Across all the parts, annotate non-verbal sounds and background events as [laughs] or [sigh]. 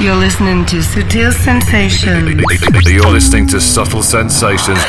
You're listening to Sutil Sensations. You're listening to Subtle Sensations.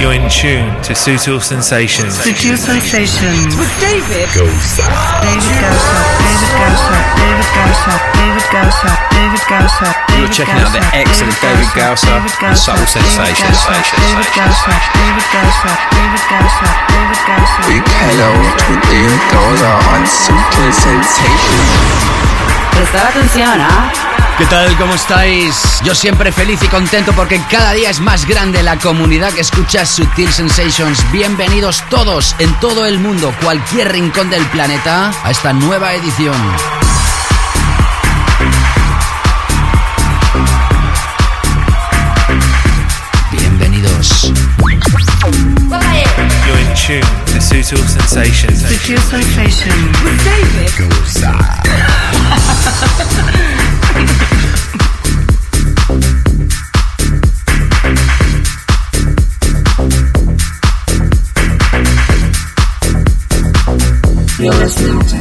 You're in tune to Sutil Sensations. Sutil Sensations. With David. Gosa. David Gosa. David Gosa. David Gosa. David Gosa. David Gosa. You're checking out the excellent David Gausser and Subtle Sensations. David Gosa. David Gosa. David Gosa. David Gosa. Big hello to David Gausser on Subtle Sensations. Prestar atención, ¿ah? ¿Qué tal? ¿Cómo estáis? Yo siempre feliz y contento porque cada día es más grande la comunidad que escucha Sutil Sensations. Bienvenidos todos en todo el mundo, cualquier rincón del planeta, a esta nueva edición. Tune to Sutil Sensations. Sutil Sensations. With David. You're listening to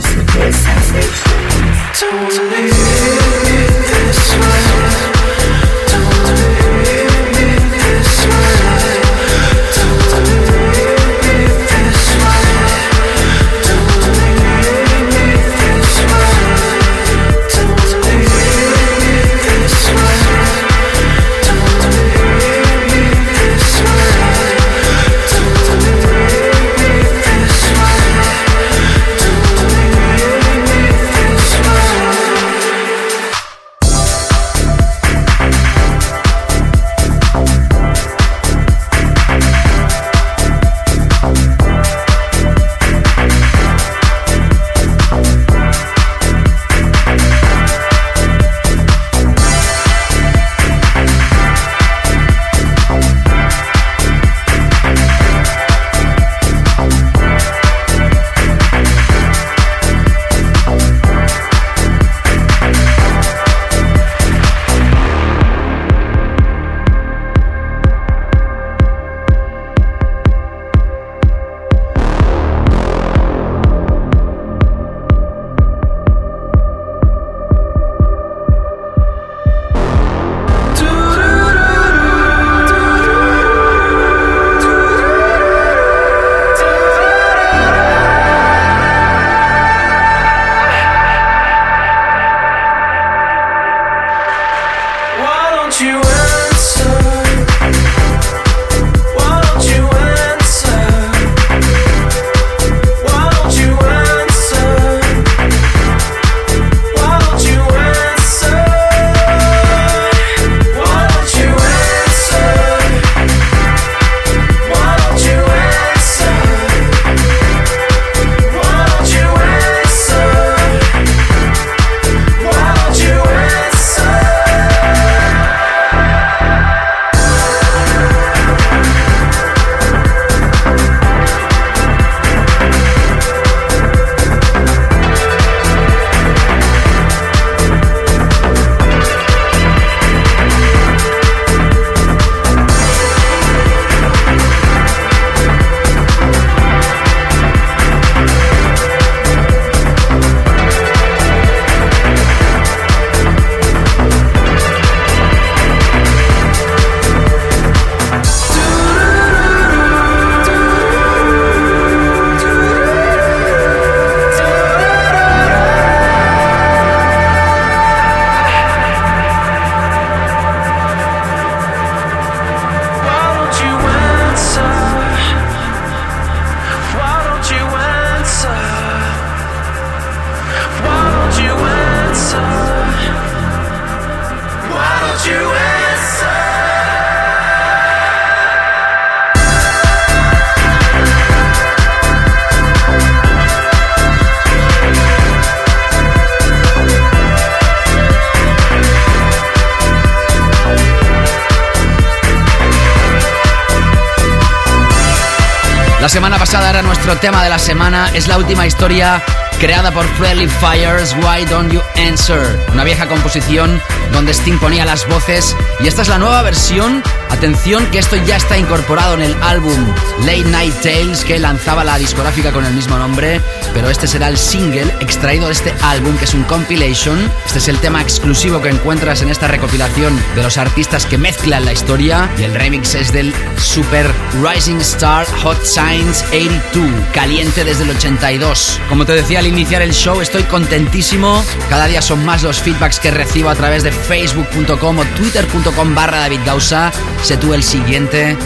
es la última historia creada por Friendly Fires, Why Don't You Answer? Una vieja composición donde Sting ponía las voces y esta es la nueva versión. Atención que esto ya está incorporado en el álbum Late Night Tales que lanzaba la discográfica con el mismo nombre, pero este será el single extraído de este álbum que es un compilation. Este es el tema exclusivo que encuentras en esta recopilación de los artistas que mezclan la historia y el remix es del Super Rising Star Hot Science 82, caliente desde el 82. Como te decía al iniciar el show, estoy contentísimo. Cada día son más los feedbacks que recibo a través de facebook.com o twitter.com barra David Gausa. Sé tú el siguiente.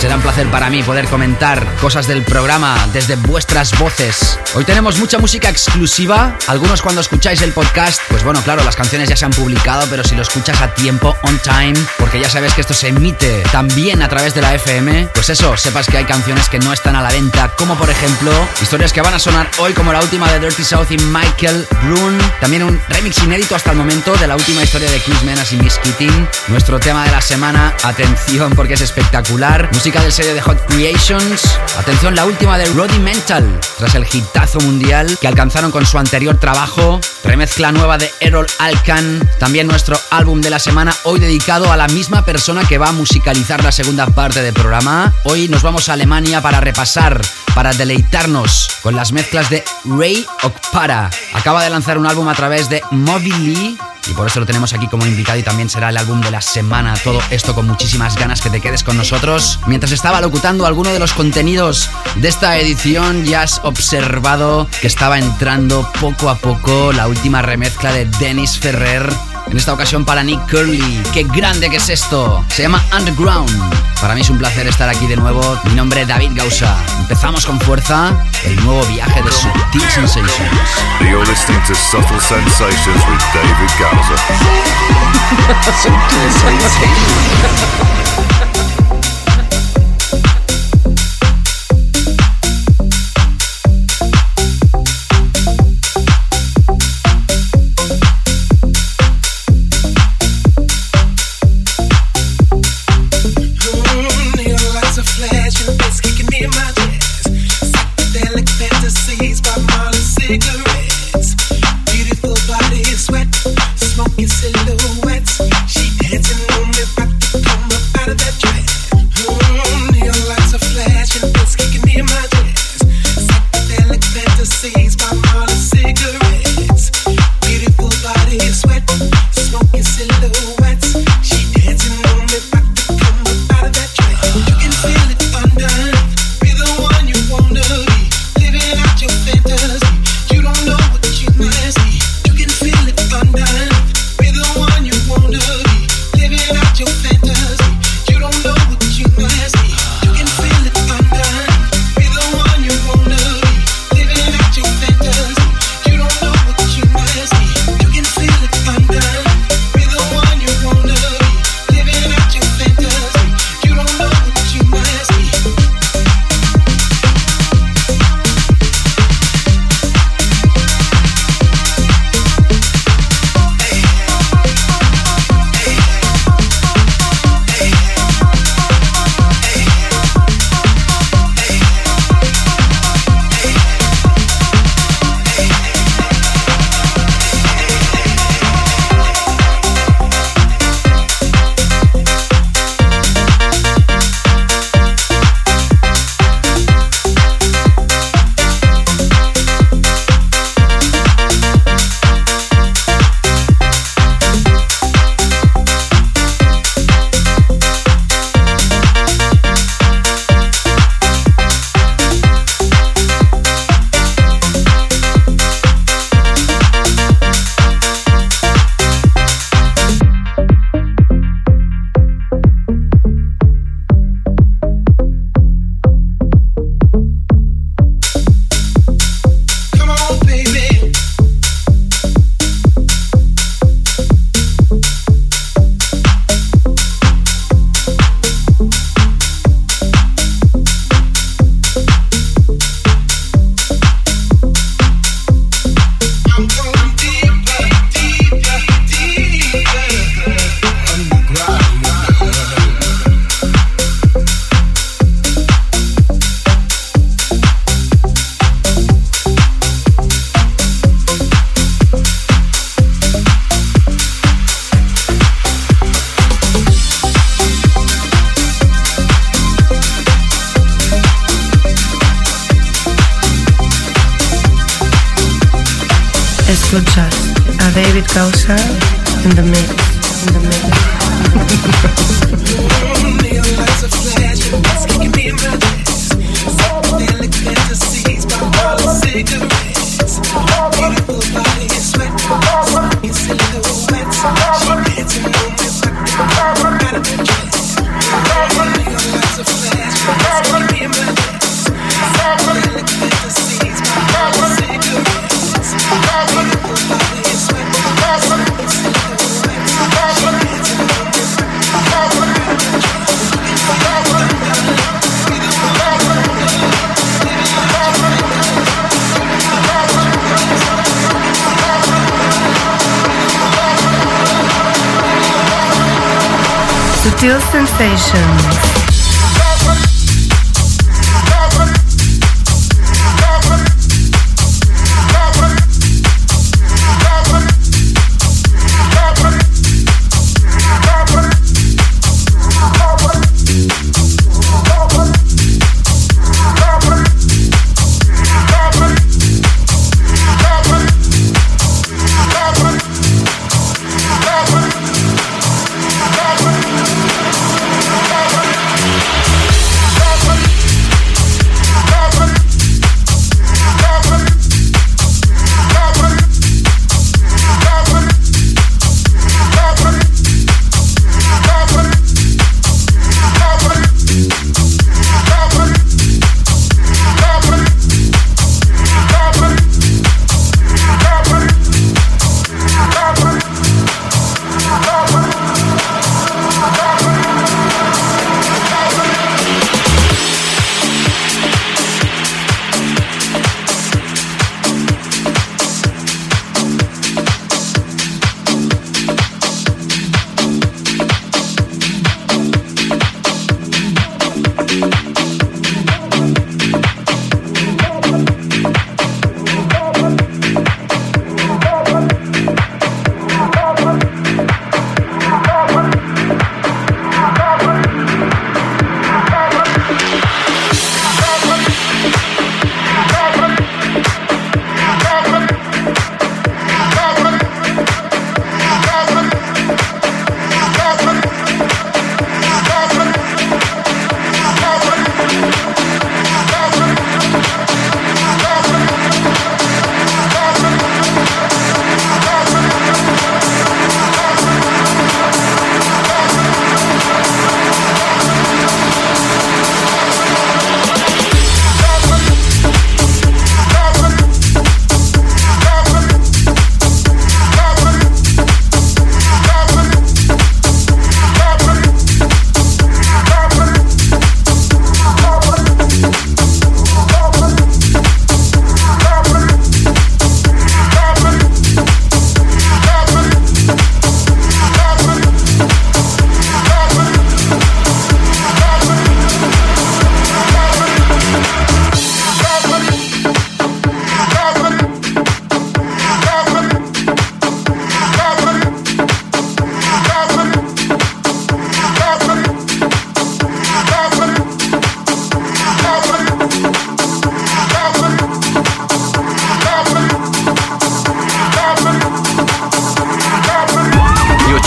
Será un placer para mí poder comentar cosas del programa desde vuestras voces. Hoy tenemos mucha música exclusiva. Algunos cuando escucháis el podcast, pues bueno, claro, las canciones ya se han publicado, pero si lo escuchas a tiempo, on time, porque ya sabes que esto se emite también a través de la FM, pues eso, sepas que hay canciones que no están a la venta, como por ejemplo historias que van a sonar hoy, como la última de Dirty South y Michael Brun. También un remix inédito hasta el momento de la última historia de Chris Menas y Miss Keating. Nuestro tema de la semana, atención porque es espectacular. Música del sello de Hot Creations. Atención, la última de Roddy Mental, tras el hitazo mundial que alcanzaron con su anterior trabajo. Remezcla nueva de Errol Alkan. También nuestro álbum de la semana, hoy dedicado a la misma persona que va a musicalizar la segunda parte del programa. Hoy nos vamos a Alemania para repasar, para deleitarnos con las mezclas de Ray Okpara. Acaba de lanzar un álbum a través de Mobily y por eso lo tenemos aquí como invitado y también será el álbum de la semana. Todo esto con muchísimas ganas que te quedes con nosotros. Mientras estaba locutando alguno de los contenidos de esta edición, ya has observado que estaba entrando poco a poco la última remezcla de Dennis Ferrer. En esta ocasión para Nick Curly. ¡Qué grande que es esto! Se llama Underground. Para mí es un placer estar aquí de nuevo. Mi nombre es David Gausa. Empezamos con fuerza el nuevo viaje de Subtil Sensations. You're listening to Subtle Sensations with David Gowser. Subtle sensations. Sutil sensations.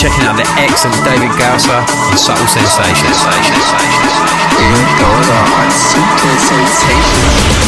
Checking out the excellent David Gausser and Subtle Sensations. Ihr Dollar on Sutil Sensations.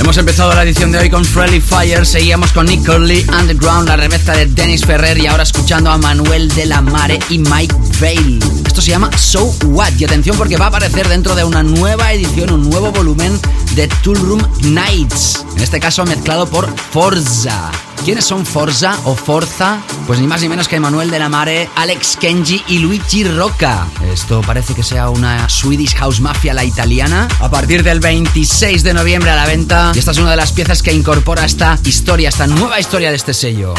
Hemos empezado la edición de hoy con Friendly Fire, seguíamos con Nick Curley, Underground, la remezcla de Dennis Ferrer y ahora escuchando a Manuel de la Mare y Mike Vale. Esto se llama So What y atención porque va a aparecer dentro de una nueva edición, un nuevo volumen de Tool Room Nights, en este caso mezclado por Forza. ¿Quiénes son Forza o Forza? Pues ni más ni menos que Manuel de la Mare, Alex Kenji y Luigi Rocca. Esto parece que sea una Swedish House Mafia la italiana. A partir del 26 de noviembre a la venta. Y esta es una de las piezas que incorpora esta historia, esta nueva historia de este sello.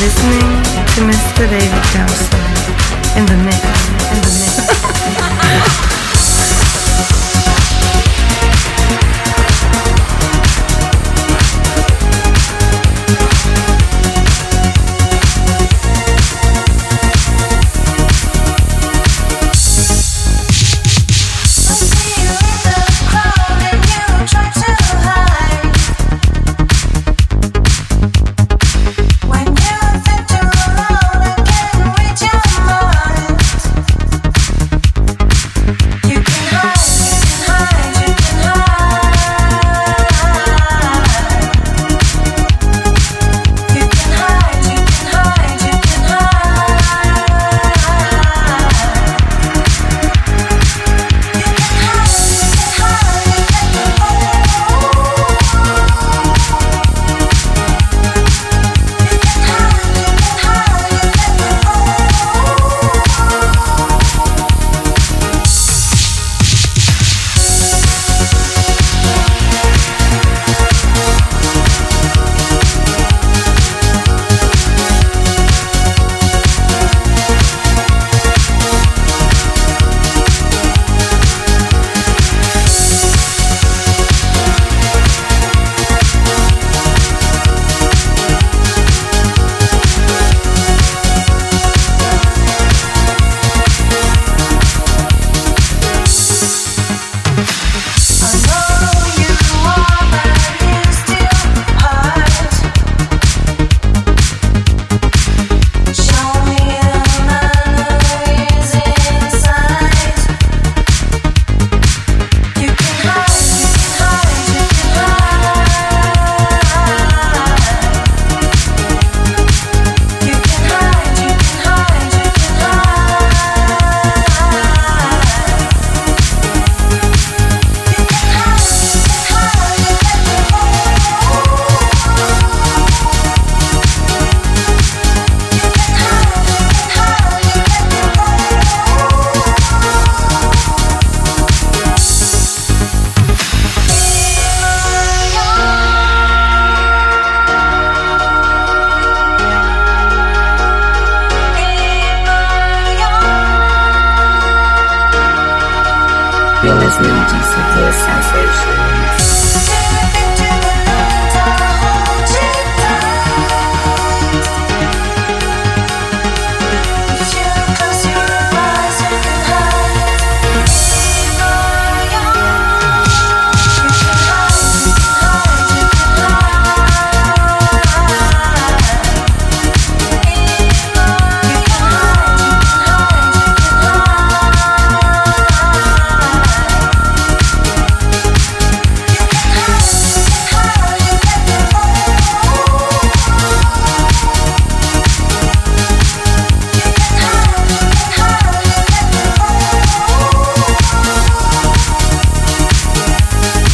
listening to Mr. David Johnson in the mix.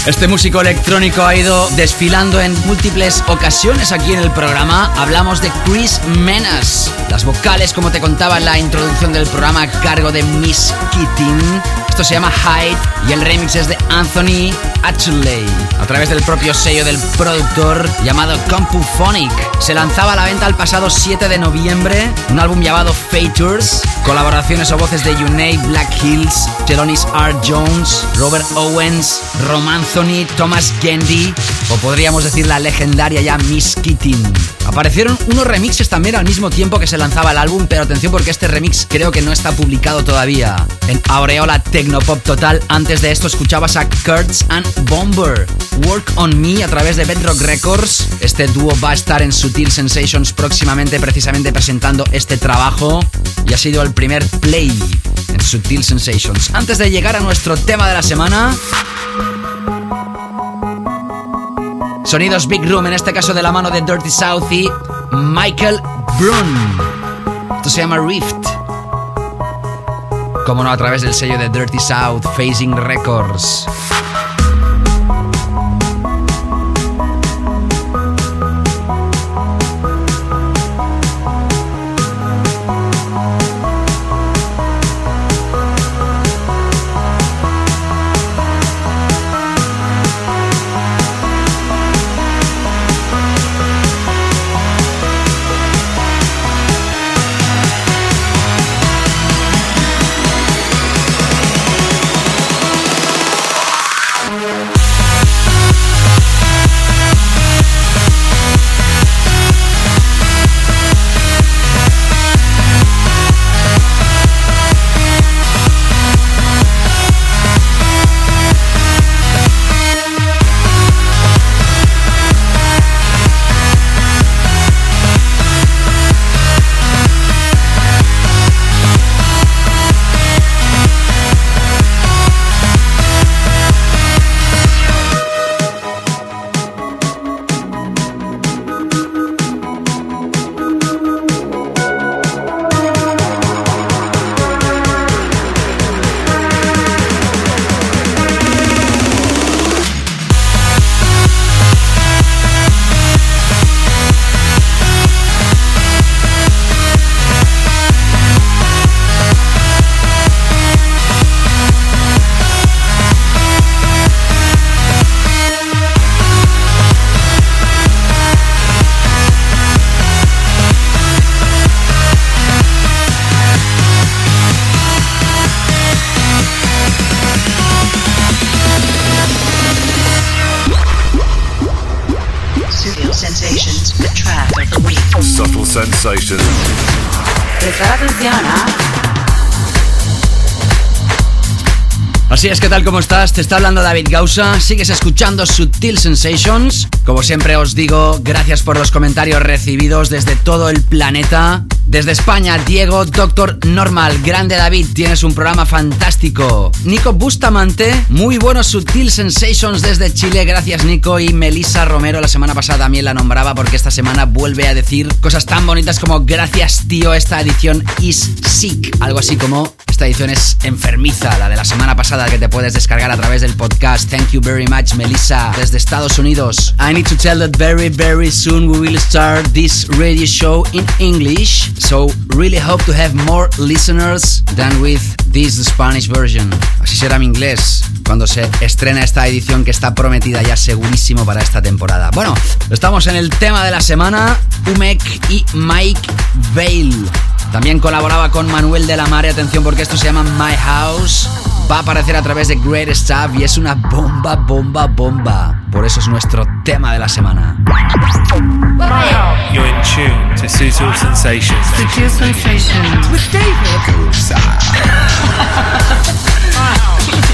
Este músico electrónico ha ido desfilando en múltiples ocasiones aquí en el programa. Hablamos de Chris Menas. Las vocales, como te contaba en la introducción del programa, a cargo de Miss Keating. Esto se llama Hyde y el remix es de Anthony Atchley a través del propio sello del productor llamado Compuphonic. Se lanzaba a la venta el pasado 7 de noviembre un álbum llamado Features, colaboraciones o voces de Yunei Black Hills, Jelonis R. Jones, Robert Owens, Romanthony, Thomas Gendy o podríamos decir la legendaria ya Miss Keating. Aparecieron unos remixes también al mismo tiempo que se lanzaba el álbum, pero atención porque este remix creo que no está publicado todavía. En Aureola Tecnopop Total, antes de esto escuchabas a Kurtz and Bomber. Work on Me a través de Bedrock Records. Este dúo va a estar en Sutil Sensations próximamente precisamente presentando este trabajo y ha sido el primer play en Sutil Sensations. Antes de llegar a nuestro tema de la semana, Sonidos Big Room, en este caso de la mano de Dirty South y Michael Brun. Esto se llama Rift. Como no, a través del sello de Dirty South, Facing Records. ¿Qué tal? ¿Cómo estás? Te está hablando David Gausa. Sigues escuchando Sutil Sensations. Como siempre os digo, gracias por los comentarios recibidos desde todo el planeta. Desde España, Diego, Doctor Normal, grande David, tienes un programa fantástico. Nico Bustamante, muy buenos Sutil Sensations desde Chile, gracias Nico. Y Melissa Romero, la semana pasada también la nombraba porque esta semana vuelve a decir cosas tan bonitas como gracias tío, esta edición is sick. Algo así como esta edición es enfermiza, la de la semana pasada que te puedes descargar a través del podcast. Thank you very much, Melissa, desde Estados Unidos. I need to tell that very, very soon we will start this radio show in English. So really hope to have more listeners than with this Spanish version. Así será mi inglés cuando se estrena esta edición que está prometida ya segurísimo para esta temporada. Bueno, estamos en el tema de la semana, Umek y Mike Vale. También colaboraba con Manuel de la Mare, atención porque esto se llama My House. Va a aparecer a través de Great Stuff y es una bomba, bomba, bomba. Por eso es nuestro tema de la semana. You're in tune to Sutil Sensations. Sutil Sensations with David. [laughs]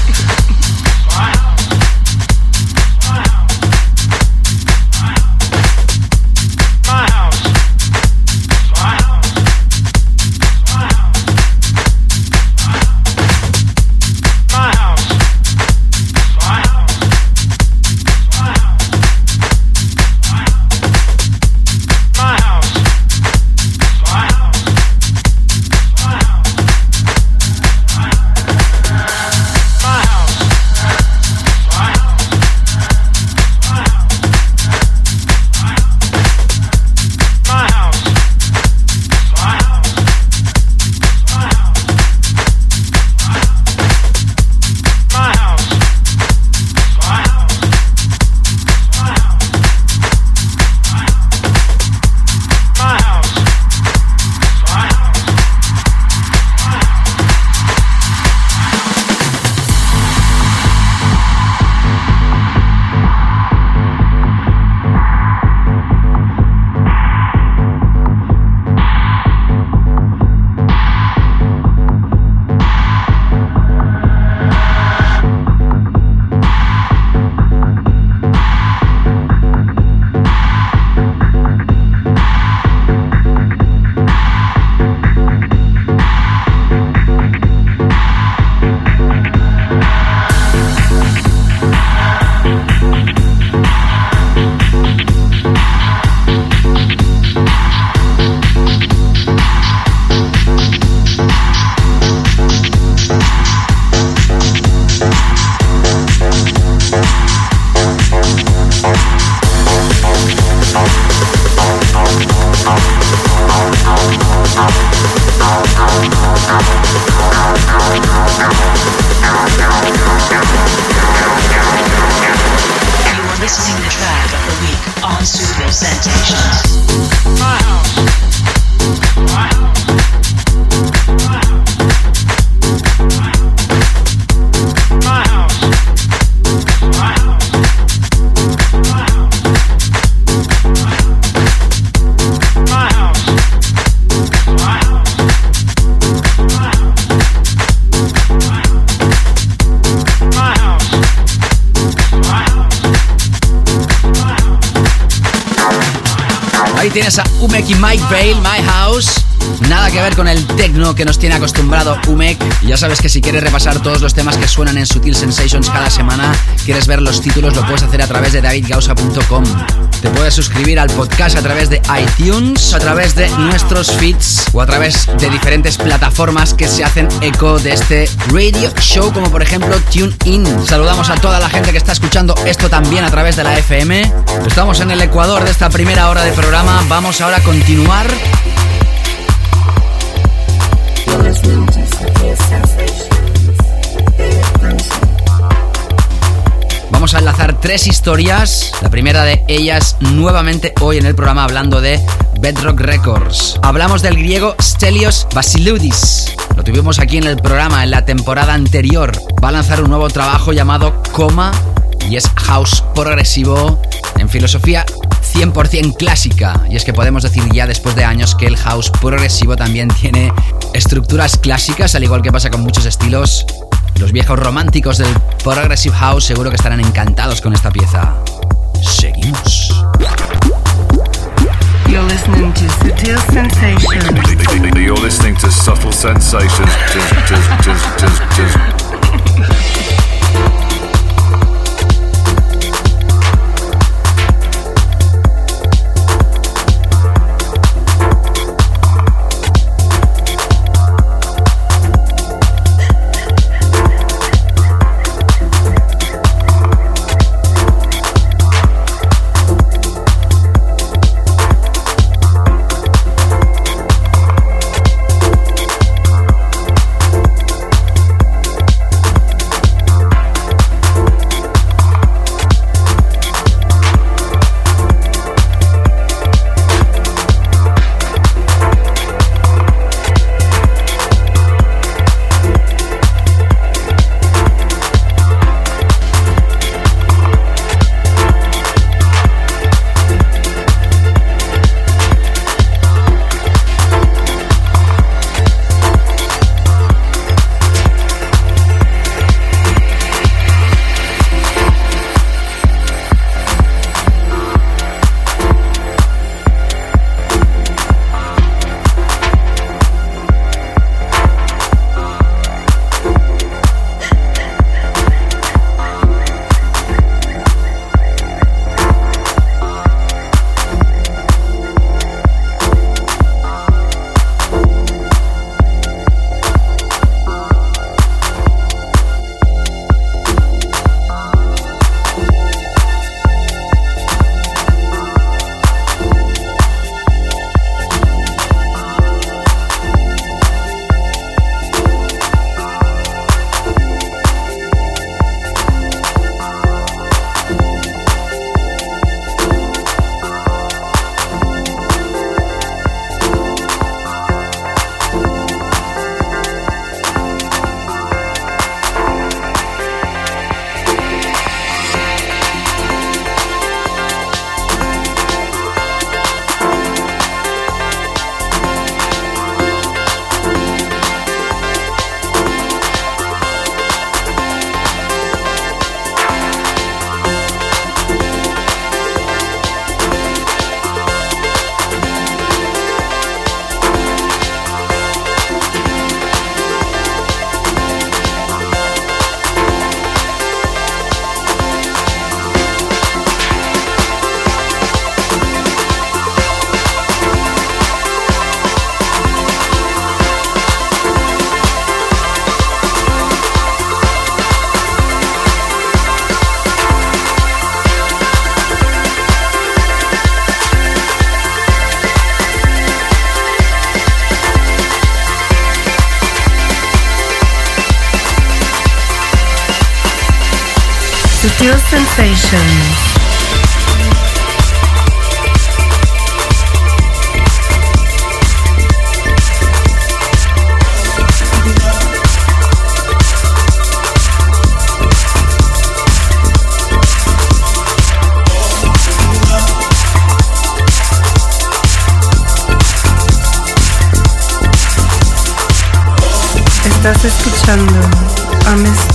Ahí tienes a Umek y Mike Vale, My House. Nada que ver con el techno que nos tiene acostumbrado Umek. Ya sabes que si quieres repasar todos los temas que suenan en Sutil Sensations cada semana, quieres ver los títulos, lo puedes hacer a través de davidgausa.com. Te puedes suscribir al podcast a través de iTunes, a través de nuestros feeds o a través de diferentes plataformas que se hacen eco de este radio show, como por ejemplo TuneIn. Saludamos a toda la gente que está escuchando esto también a través de la FM. Estamos en el Ecuador de esta primera hora de programa. Vamos ahora a continuar Vamos a enlazar tres historias. La primera de ellas nuevamente hoy en el programa hablando de Bedrock Records. Hablamos del griego Stelios Basiloudis. Lo tuvimos aquí en el programa en la temporada anterior. Va a lanzar un nuevo trabajo llamado Coma y es house progresivo en filosofía 100% clásica. Y es que podemos decir ya después de años que el house progresivo también tiene estructuras clásicas, al igual que pasa con muchos estilos. Los viejos románticos del Progressive House seguro que estarán encantados con esta pieza. Seguimos. You're listening to Sutil Sensations. You're listening to Subtle Sensations. Tis, tis, tis, tis, tis. Sutil Sensations.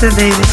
A Mr. David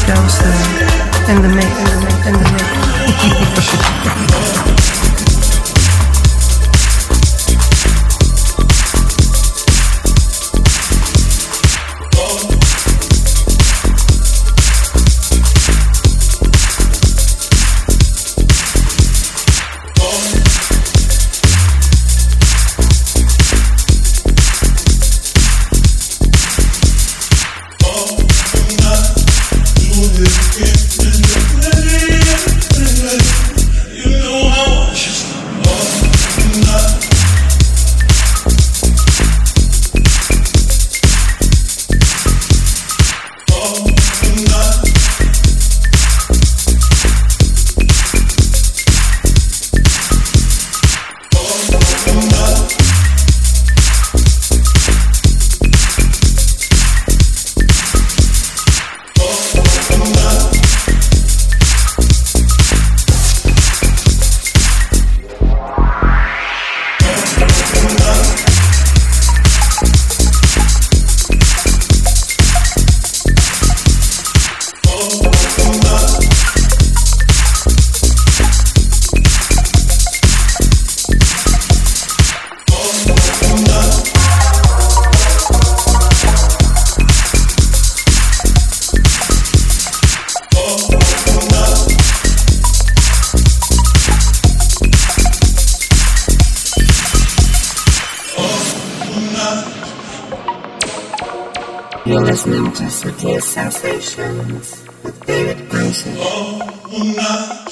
You're listening to Sutil Sensations with David Grayson. You're oh,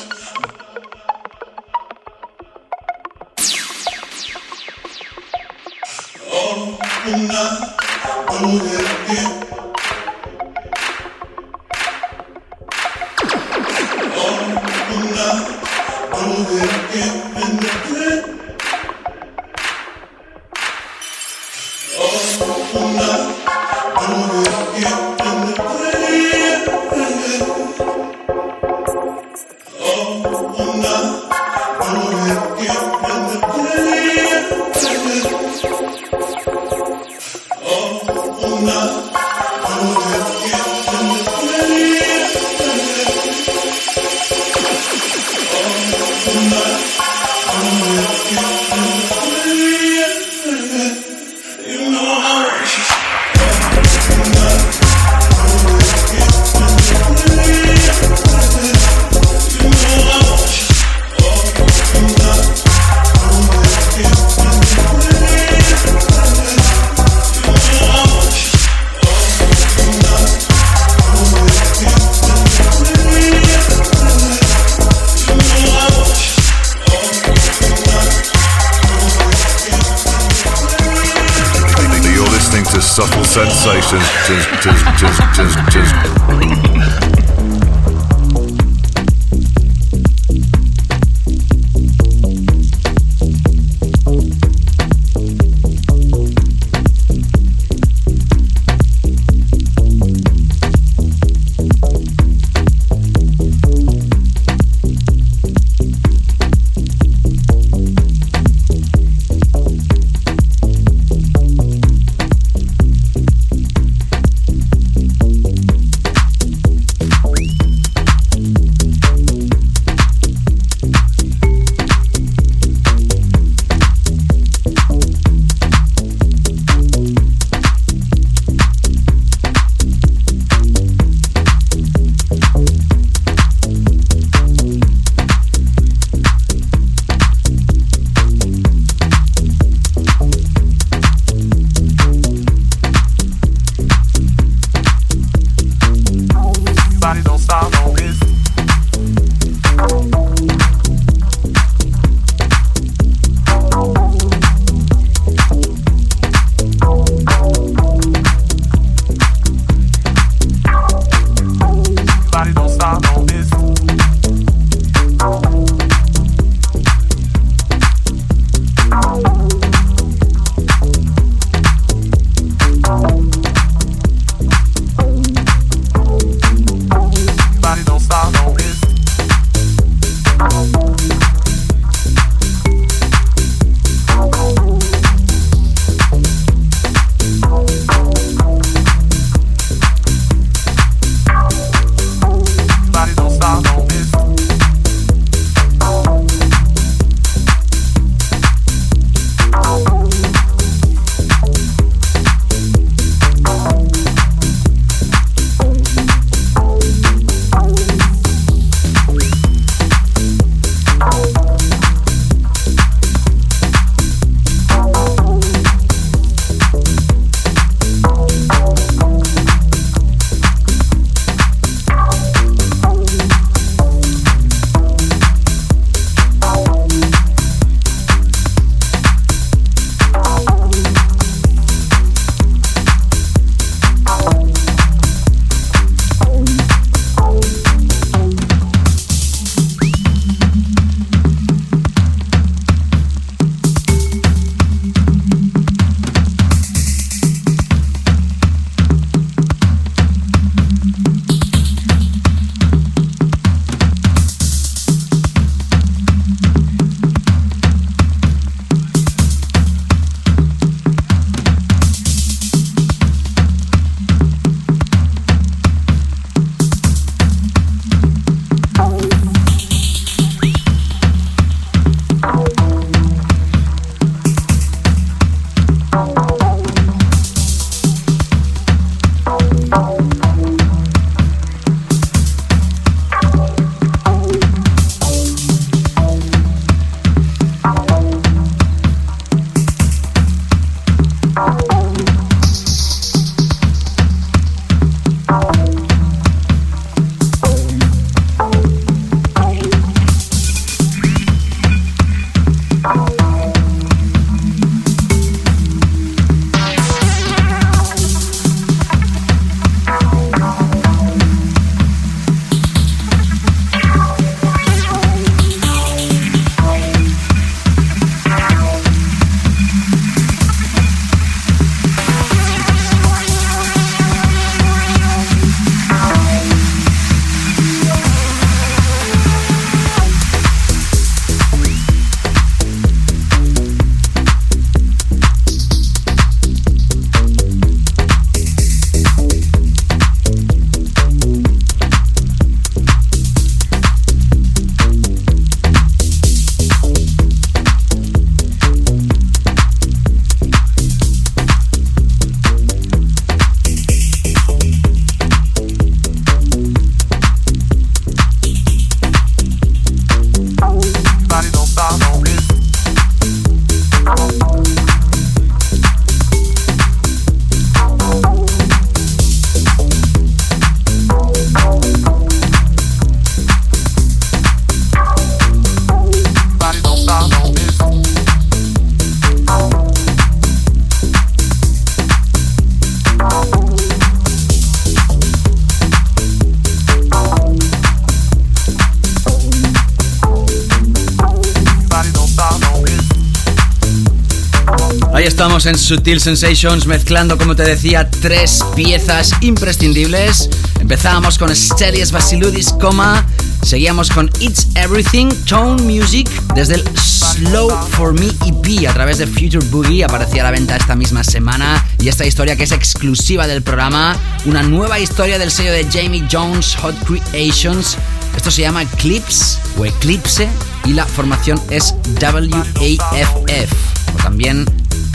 estamos en Sutil Sensations mezclando, como te decía, tres piezas imprescindibles. Empezábamos con Stelios Basiludis, coma. Seguíamos con It's Everything, Tone Music, desde el Slow for Me EP a través de Future Boogie. Aparecía a la venta esta misma semana. Y esta historia que es exclusiva del programa, una nueva historia del sello de Jamie Jones Hot Creations. Esto se llama Eclipse o Eclipse y la formación es WAFF o también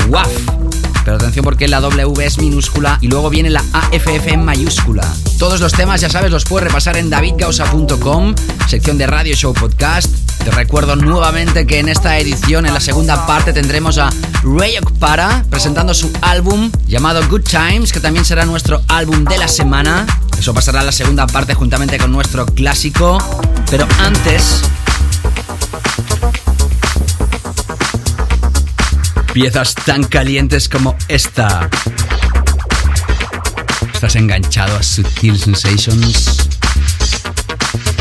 WAF. Pero atención porque la W es minúscula y luego viene la AFF en mayúscula. Todos los temas, ya sabes, los puedes repasar en davidgausa.com, sección de Radio Show Podcast. Te recuerdo nuevamente que en esta edición, en la segunda parte, tendremos a Ray Para presentando su álbum llamado Good Times, que también será nuestro álbum de la semana. Eso pasará en la segunda parte juntamente con nuestro clásico. Pero antes, piezas tan calientes como esta. ¿Estás enganchado a Sutil Sensations?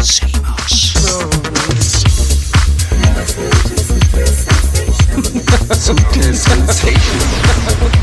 Seguimos. Sutil Sensations.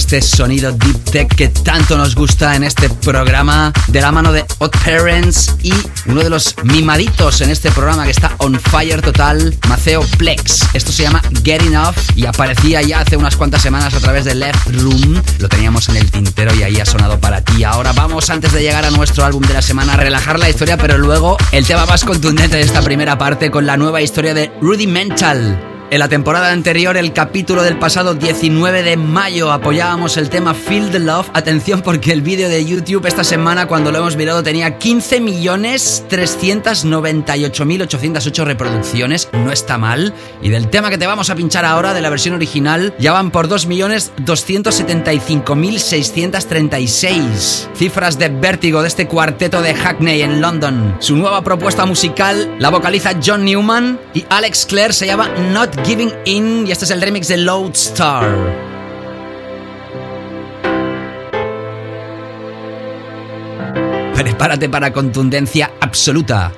Este sonido deep tech que tanto nos gusta en este programa de la mano de Odd Parents y uno de los mimaditos en este programa que está on fire total, Maceo Plex. Esto se llama Getting Off y aparecía ya hace unas cuantas semanas a través de Left Room. Lo teníamos en el tintero y ahí ha sonado para ti. Ahora vamos, antes de llegar a nuestro álbum de la semana, a relajar la historia, pero luego el tema más contundente de esta primera parte con la nueva historia de Rudimental. En la temporada anterior, el capítulo del pasado 19 de mayo, apoyábamos el tema Feel the Love. Atención porque el vídeo de YouTube esta semana, cuando lo hemos mirado, tenía 15.398.808 reproducciones. No está mal. Y del tema que te vamos a pinchar ahora, de la versión original, ya van por 2.275.636. Cifras de vértigo de este cuarteto de Hackney en London. Su nueva propuesta musical la vocaliza John Newman y Alex Clare se llama Not Giving In y este es el remix de Lodestar. Prepárate para contundencia absoluta.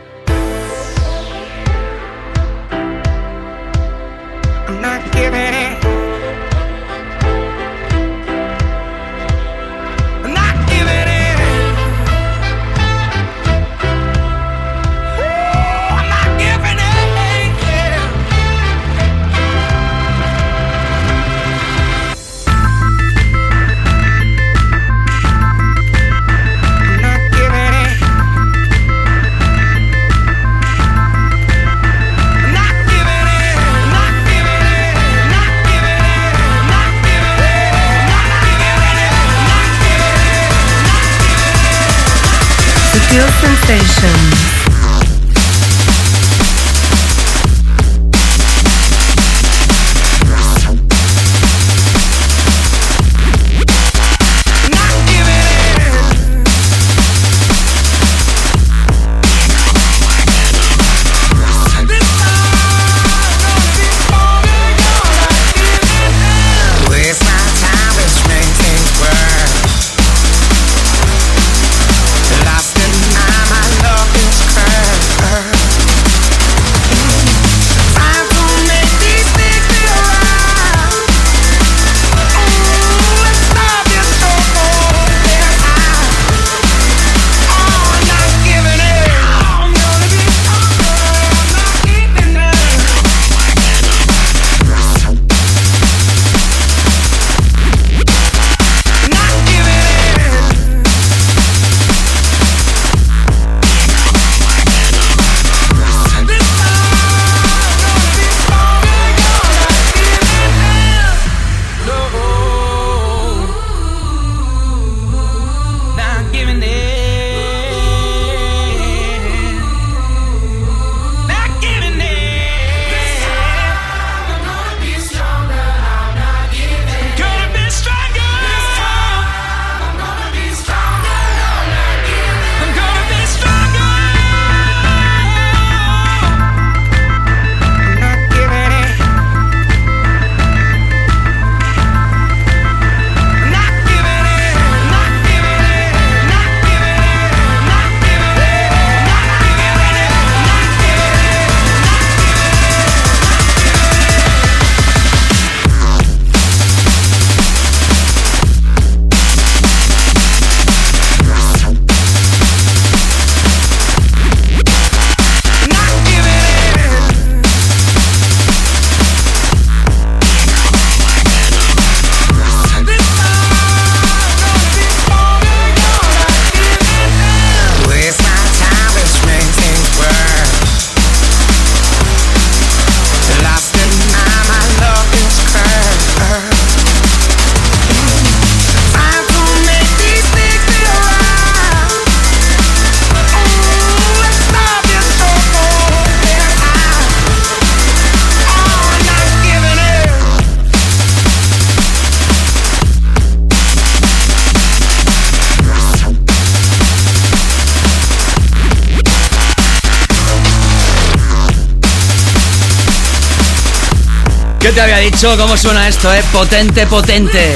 Había dicho? ¿Cómo suena esto, eh? Potente, potente.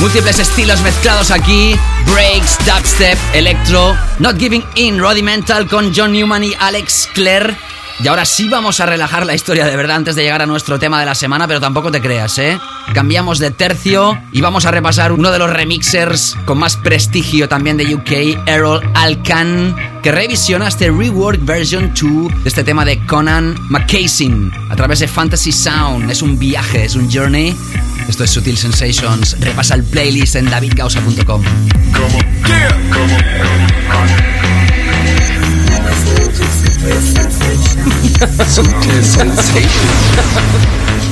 Múltiples estilos mezclados aquí. Breaks, dubstep, electro. Not Giving In, Roddy Mental con John Newman y Alex Clare. Y ahora sí vamos a relajar la historia de verdad antes de llegar a nuestro tema de la semana, pero tampoco te creas, ¿eh? Cambiamos de tercio y vamos a repasar uno de los remixers con más prestigio también de UK, Errol Alcan, que revisiona este rework version 2 de este tema de Conan McCasing a través de Fantasy Sound. Es un viaje, es un journey. Esto es Sutil Sensations. Repasa el playlist en davidgausa.com. [laughs] Sutil sensations. [laughs]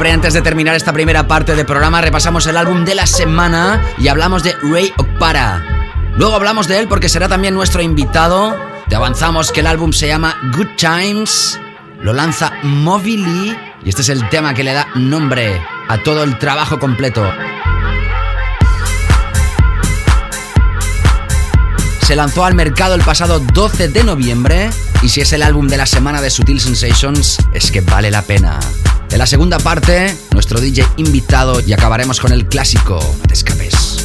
siempre, antes de terminar esta primera parte del programa, repasamos el álbum de la semana y hablamos de Ray Okpara. Luego hablamos de él porque será también nuestro invitado. Te avanzamos que el álbum se llama Good Times, lo lanza Moby Lee y este es el tema que le da nombre a todo el trabajo completo. se lanzó al mercado el pasado 12 de noviembre y si es el álbum de la semana de Sutil Sensations, es que vale la pena. En la segunda parte, nuestro DJ invitado y acabaremos con el clásico. No escapes.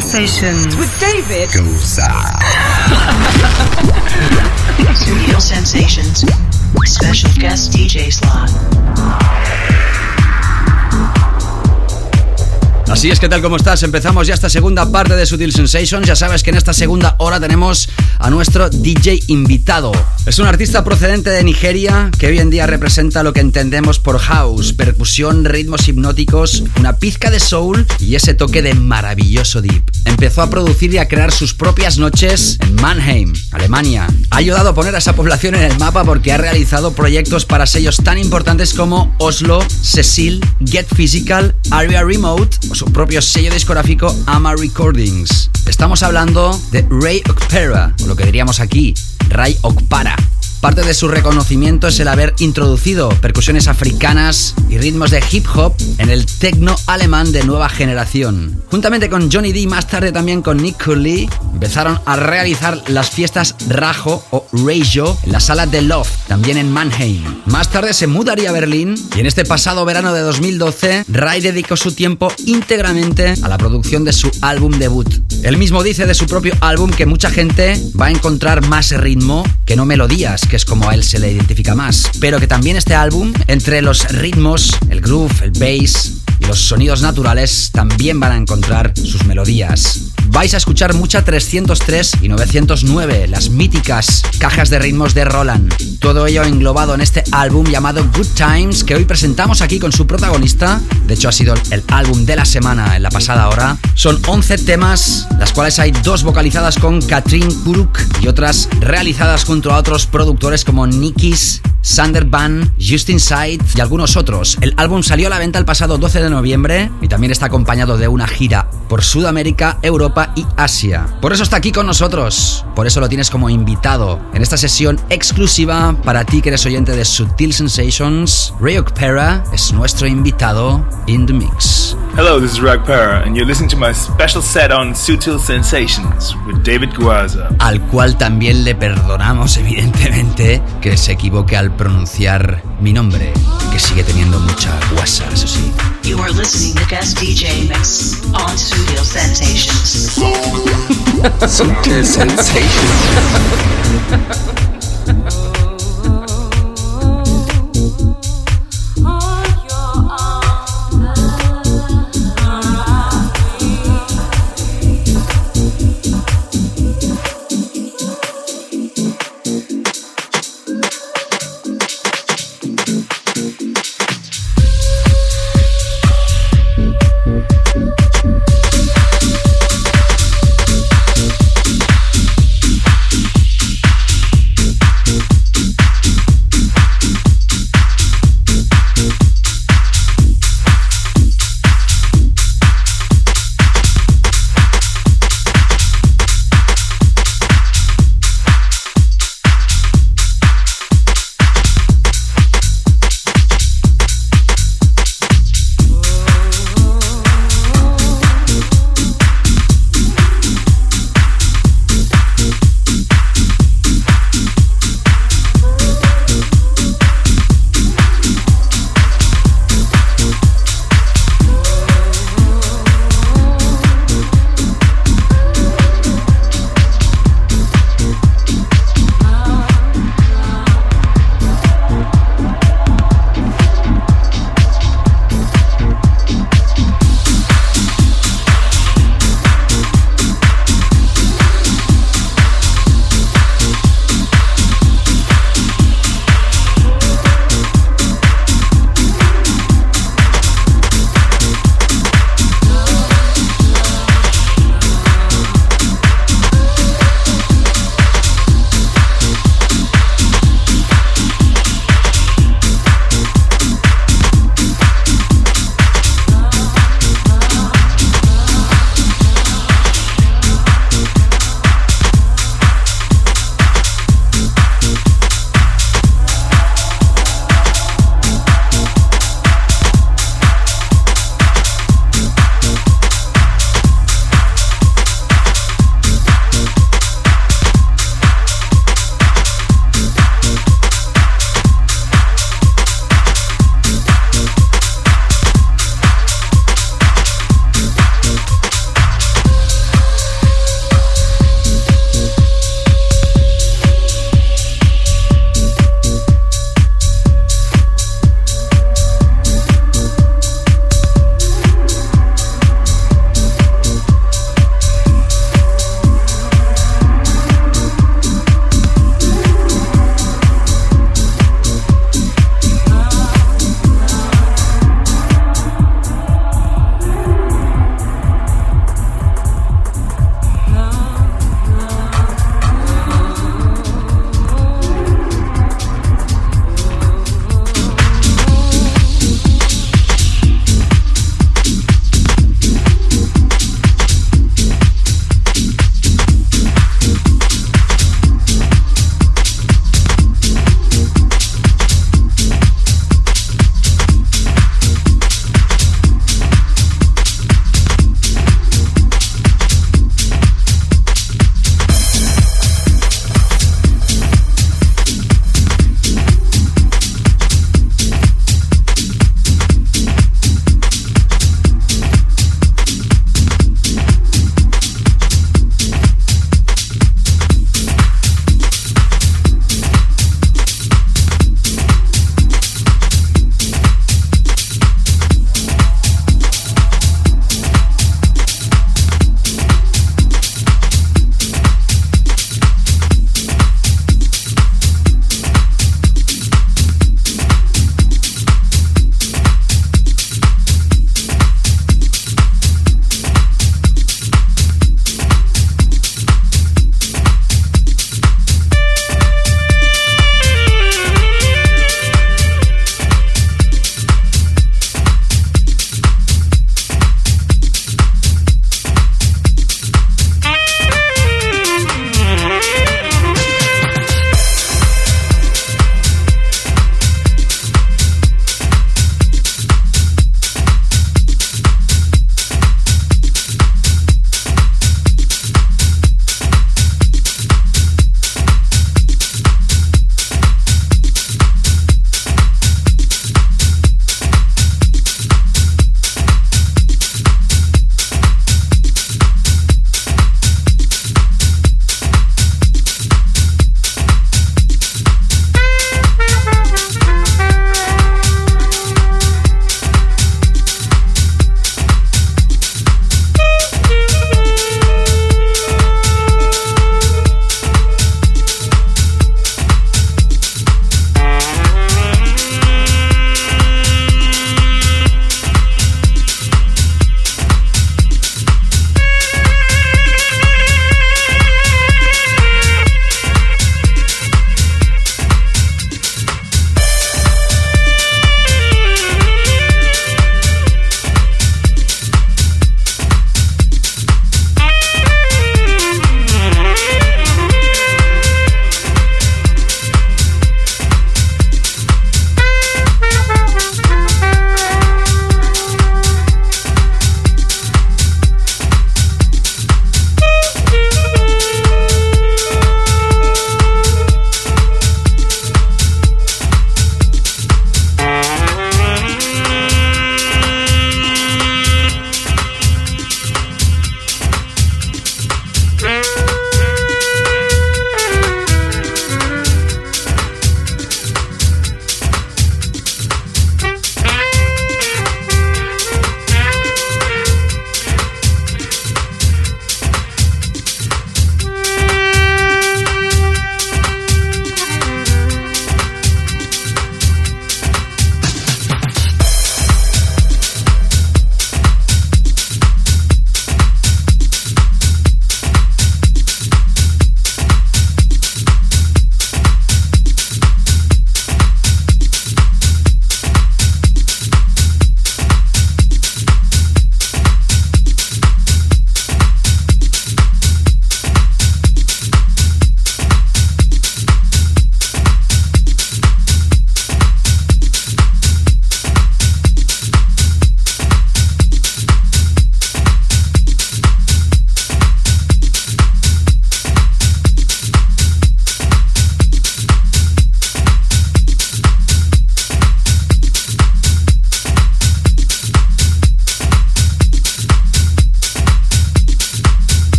Sensations. With David Studio Sensations. Special guest DJ slot. Así es, ¿qué tal? ¿Cómo estás? Empezamos ya esta segunda parte de Sutil Sensations. Ya sabes que en esta segunda hora tenemos a nuestro DJ invitado. Es un artista procedente de Nigeria que hoy en día representa lo que entendemos por house, percusión, ritmos hipnóticos, una pizca de soul y ese toque de maravilloso deep. Empezó a producir y a crear sus propias noches en Mannheim, Alemania. Ha ayudado a poner a esa población en el mapa porque ha realizado proyectos para sellos tan importantes como Oslo, Cecil, Get Physical, Area Remote su propio sello discográfico Ama Recordings. Estamos hablando de Ray Okpera, o lo que diríamos aquí, Ray Okpara. Parte de su reconocimiento es el haber introducido percusiones africanas y ritmos de hip hop en el techno alemán de nueva generación. Juntamente con Johnny D más tarde también con Nick Curley, empezaron a realizar las fiestas Rajo o Rajo en la sala de Love, también en Mannheim. Más tarde se mudaría a Berlín y en este pasado verano de 2012, Ray dedicó su tiempo íntegramente a la producción de su álbum debut. Él mismo dice de su propio álbum que mucha gente va a encontrar más ritmo que no melodías, que es como a él se le identifica más. Pero que también este álbum, entre los ritmos, el groove, el bass los sonidos naturales, también van a encontrar sus melodías. Vais a escuchar mucha 303 y 909, las míticas cajas de ritmos de Roland. Todo ello englobado en este álbum llamado Good Times que hoy presentamos aquí con su protagonista. De hecho ha sido el álbum de la semana en la pasada hora. Son 11 temas, las cuales hay dos vocalizadas con Katrin Kuruk y otras realizadas junto a otros productores como Nikis Sander Van, Justin Sight y algunos otros. El álbum salió a la venta el pasado 12 de noviembre y también está acompañado de una gira por Sudamérica, Europa y Asia. Por eso está aquí con nosotros, por eso lo tienes como invitado en esta sesión exclusiva para ti que eres oyente de Sutil Sensations. Ryok Pera es nuestro invitado in the mix. Hello, this is Rag Para, and you're listening to my special set on Sutil Sensations with David Guaza. Al cual también le perdonamos, evidentemente, que se equivoque al pronunciar mi nombre, que sigue teniendo mucha guasa, eso sí. You are listening to guest DJ mix on Studio Sensations. Sutil Sensations. [laughs]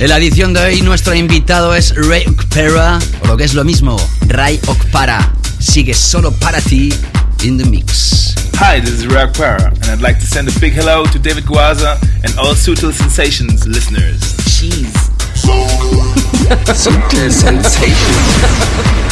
En la edición de hoy nuestro invitado es Ray Okpara, o lo que es lo mismo, Ray Okpara. Sigue solo para ti in the mix. Hi, this is Ray Aquara, and I'd like to send a big hello to David Guaza and all Sutil Sensations listeners. Cheese. [laughs] Sutil Sensations.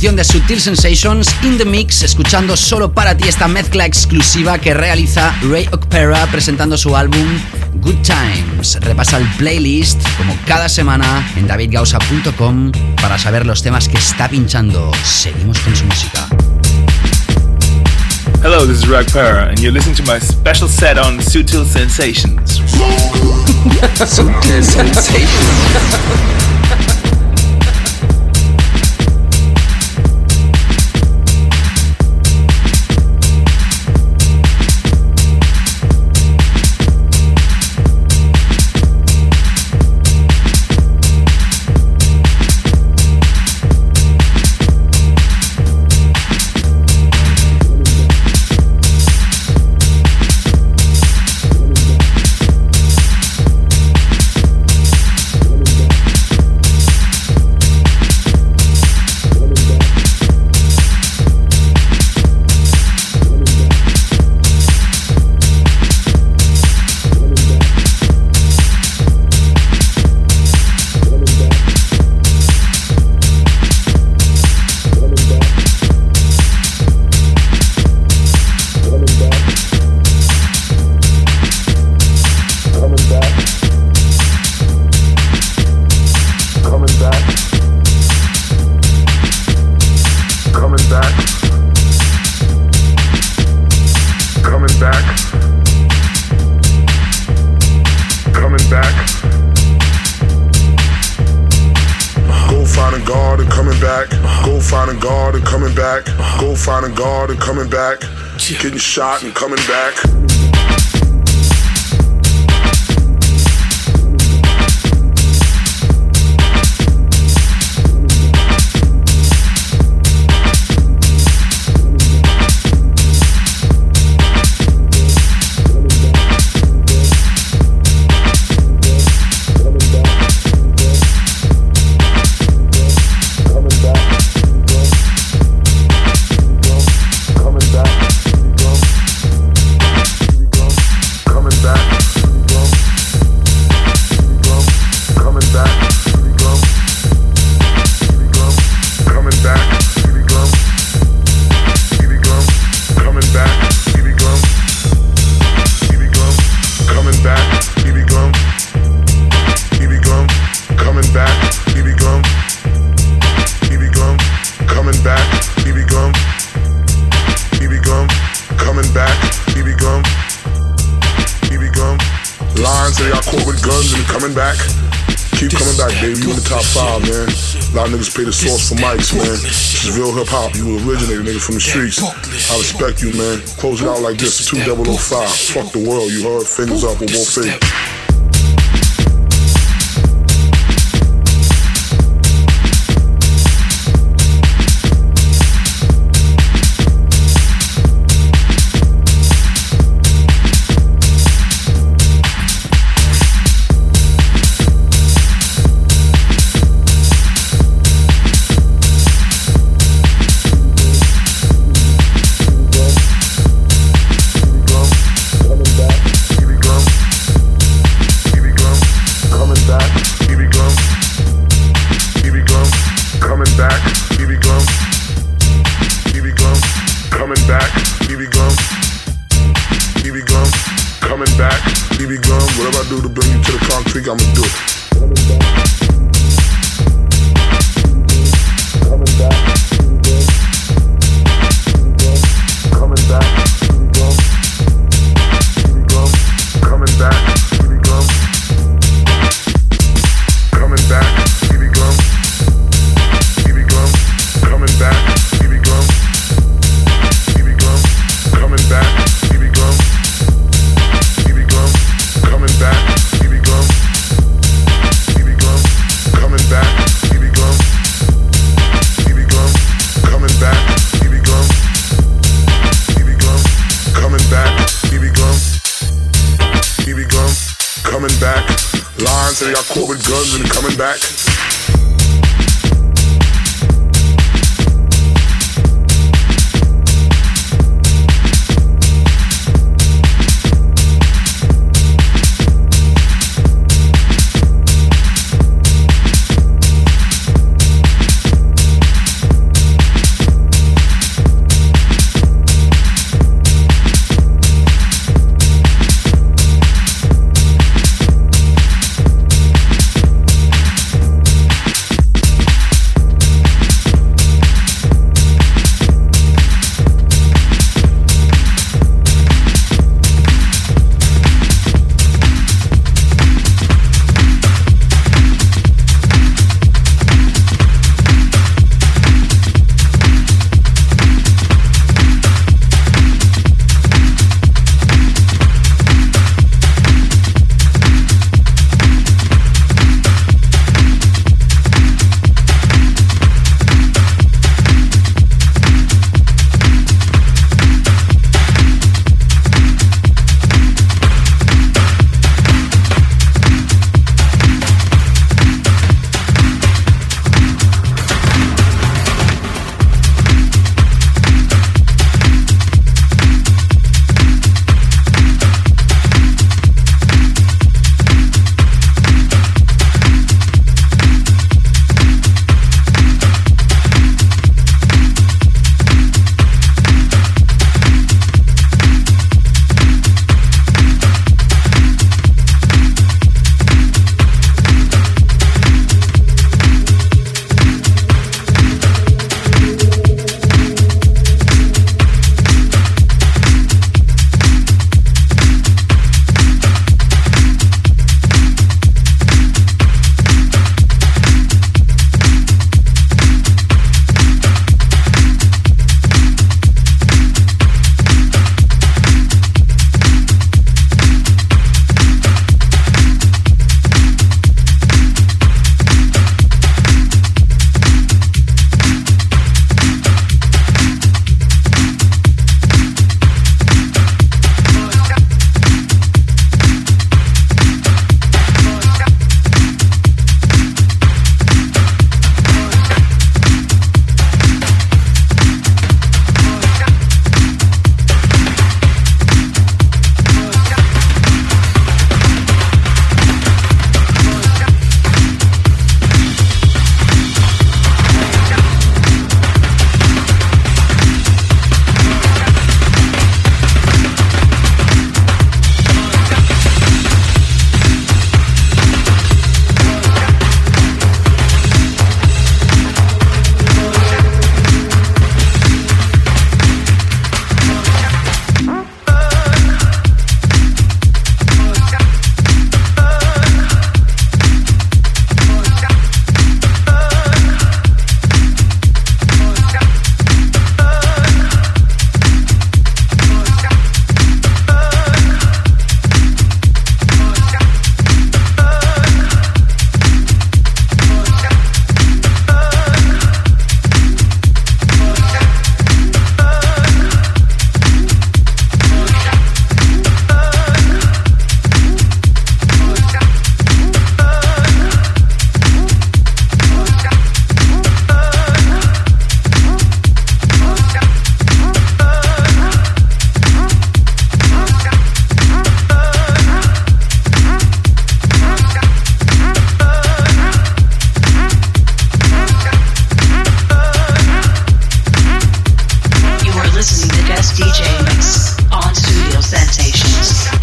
Edición de Sutil Sensations in the Mix, escuchando solo para ti esta mezcla exclusiva que realiza Ray Opera presentando su álbum Good Times. Repasa el playlist como cada semana en davidgausa.com para saber los temas que está pinchando. Seguimos con su música. Hello, this is Rag Para, and you're listening to my special set on Sutil Sensations. [laughs] Sutil Sensations. [laughs] is real hip hop. You originated, nigga, from the streets. I respect you, man. Close it out like this, 2005. Fuck the world, you heard? Fingers up with both feet.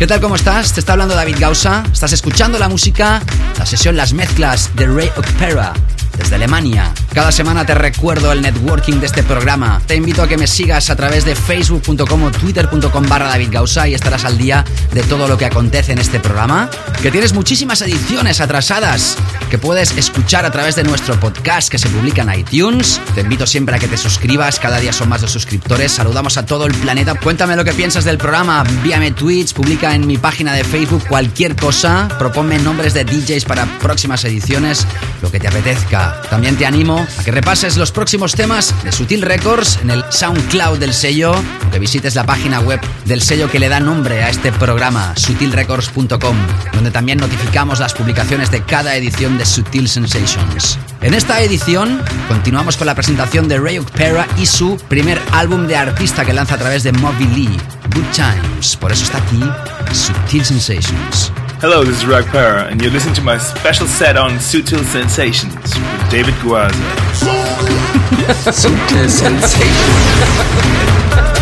¿Qué tal? ¿Cómo estás? Te está hablando David Gausa. Estás escuchando la música, la sesión Las Mezclas de Ray Opera desde Alemania. Cada semana te recuerdo el networking de este programa. Te invito a que me sigas a través de facebook.com o twitter.com barra David Gausa y estarás al día de todo lo que acontece en este programa. Que tienes muchísimas ediciones atrasadas que puedes escuchar a través de nuestro podcast que se publica en iTunes. Te invito siempre a que te suscribas, cada día son más los suscriptores. Saludamos a todo el planeta. Cuéntame lo que piensas del programa, envíame tweets, publica en mi página de Facebook cualquier cosa, proponme nombres de DJs para próximas ediciones, lo que te apetezca. También te animo a que repases los próximos temas de Sutil Records en el SoundCloud del sello, o que visites la página web del sello que le da nombre a este programa, sutilrecords.com, donde también notificamos las publicaciones de cada edición de Sutil Sensations. En esta edición continuamos con la presentación de Ray Opera y su primer álbum de artista que lanza a través de Moby Lee, Good Times. Por eso está aquí Sutil Sensations. Hello, this is Rag Para, and you're listening to my special set on Sutil Sensations with David Guaza. [laughs] Sutil Sensations.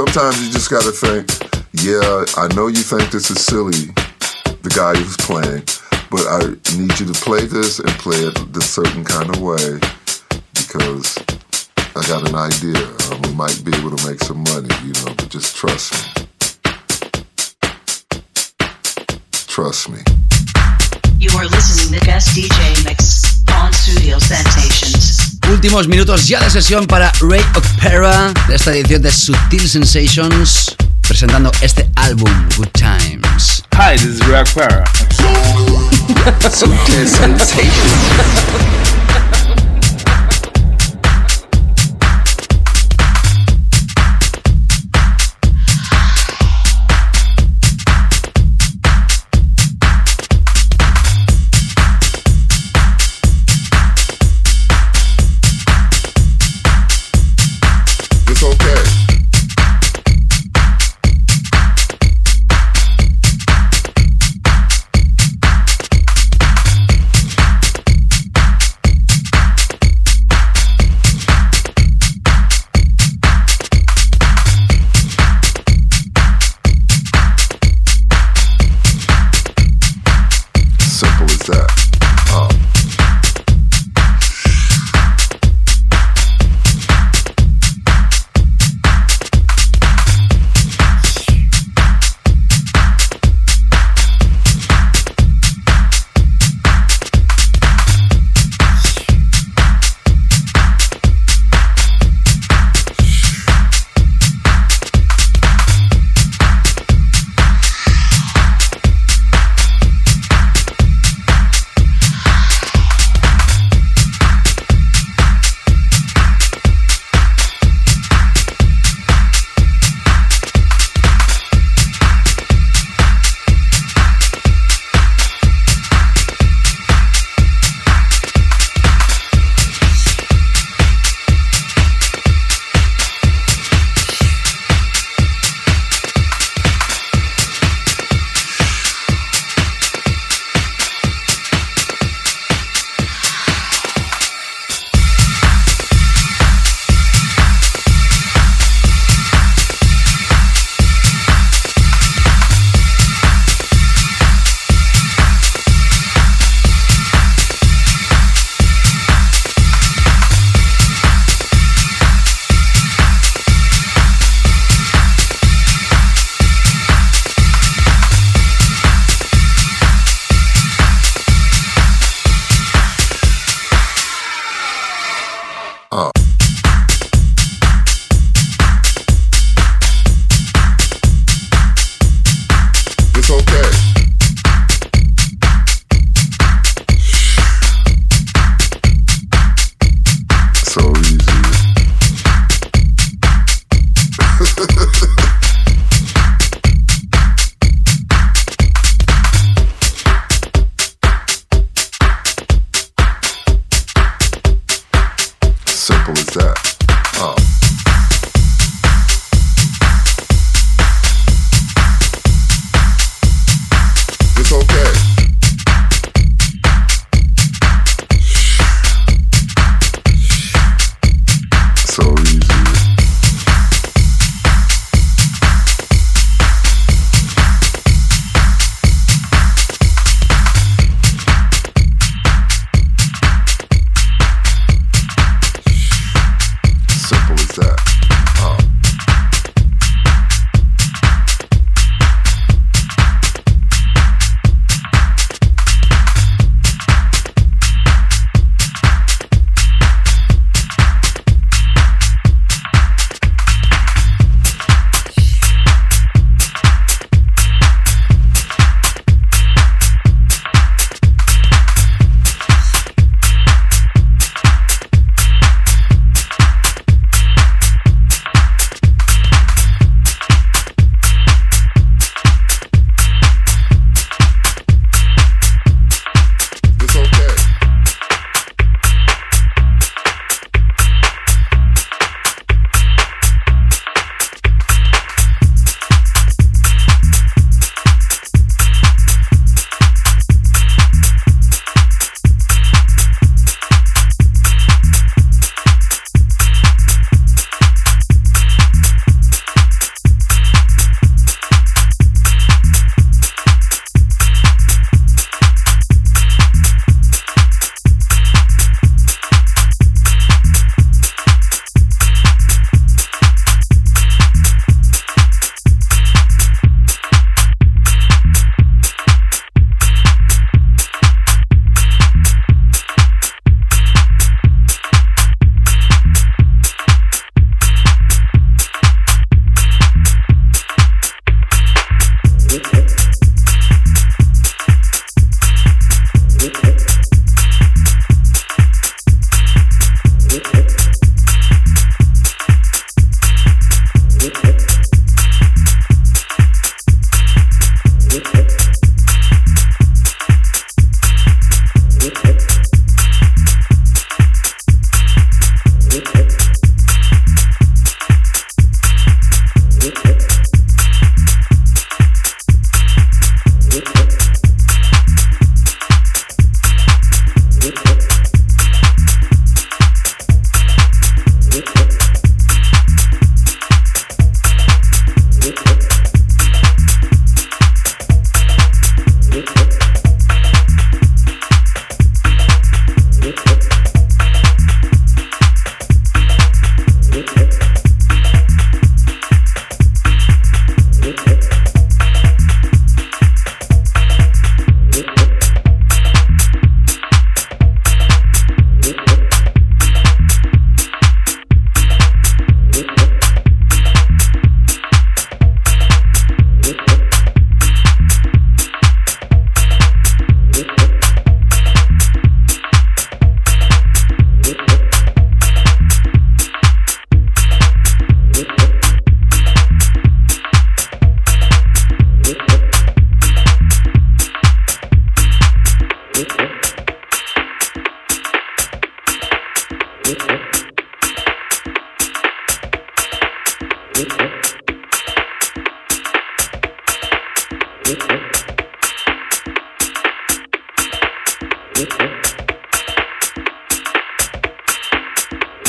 sometimes you just gotta think últimos minutos ya de sesión para Ray Opera de esta edición de Sutil Sensations presentando este álbum Good Times. Hi, this is Ray Opera. [laughs] Sutil Sensations. [laughs]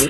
You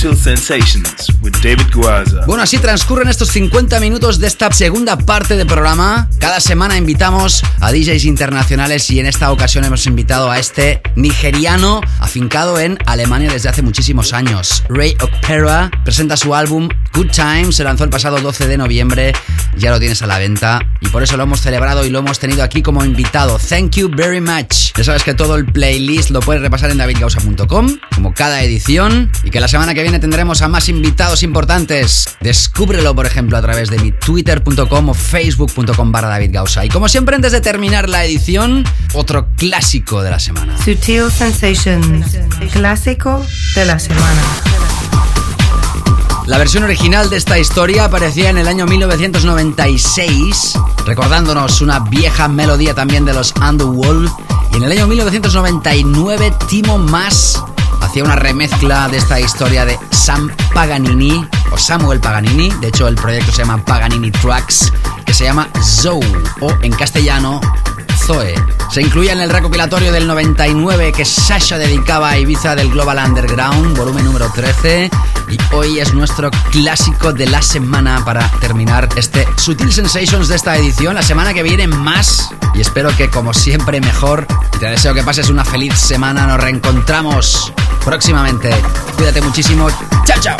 Sutil Sensations David Guaza. Bueno, así transcurren estos 50 minutos de esta segunda parte del programa. Cada semana invitamos a DJs internacionales y en esta ocasión hemos invitado a este nigeriano afincado en Alemania desde hace muchísimos años. Ray Opera presenta su álbum Good Time, se lanzó el pasado 12 de noviembre, ya lo tienes a la venta y por eso lo hemos celebrado y lo hemos tenido aquí como invitado. Thank you very much. Ya sabes que todo el playlist lo puedes repasar en davidgausa.com, cada edición, y que la semana que viene tendremos a más invitados importantes. Descúbrelo, por ejemplo, a través de mi twitter.com o facebook.com barra davidgausa. Y como siempre, antes de terminar la edición, otro clásico de la semana. Sutil Sensations, clásico de la semana. La versión original de esta historia aparecía en el año 1996, recordándonos una vieja melodía también de los Underworld. Y en el año 1999, Timo Mas hacía una remezcla de esta historia de Sam Paganini, o Samuel Paganini, de hecho el proyecto se llama Paganini Tracks, que se llama Zoe, o en castellano, Zoe. Se incluía en el recopilatorio del 99 que Sasha dedicaba a Ibiza del Global Underground, volumen número 13. Y hoy es nuestro clásico de la semana para terminar este Sutil Sensations de esta edición. La semana que viene más. Y espero que como siempre mejor. Te deseo que pases una feliz semana. Nos reencontramos próximamente. Cuídate muchísimo. Chao, chao.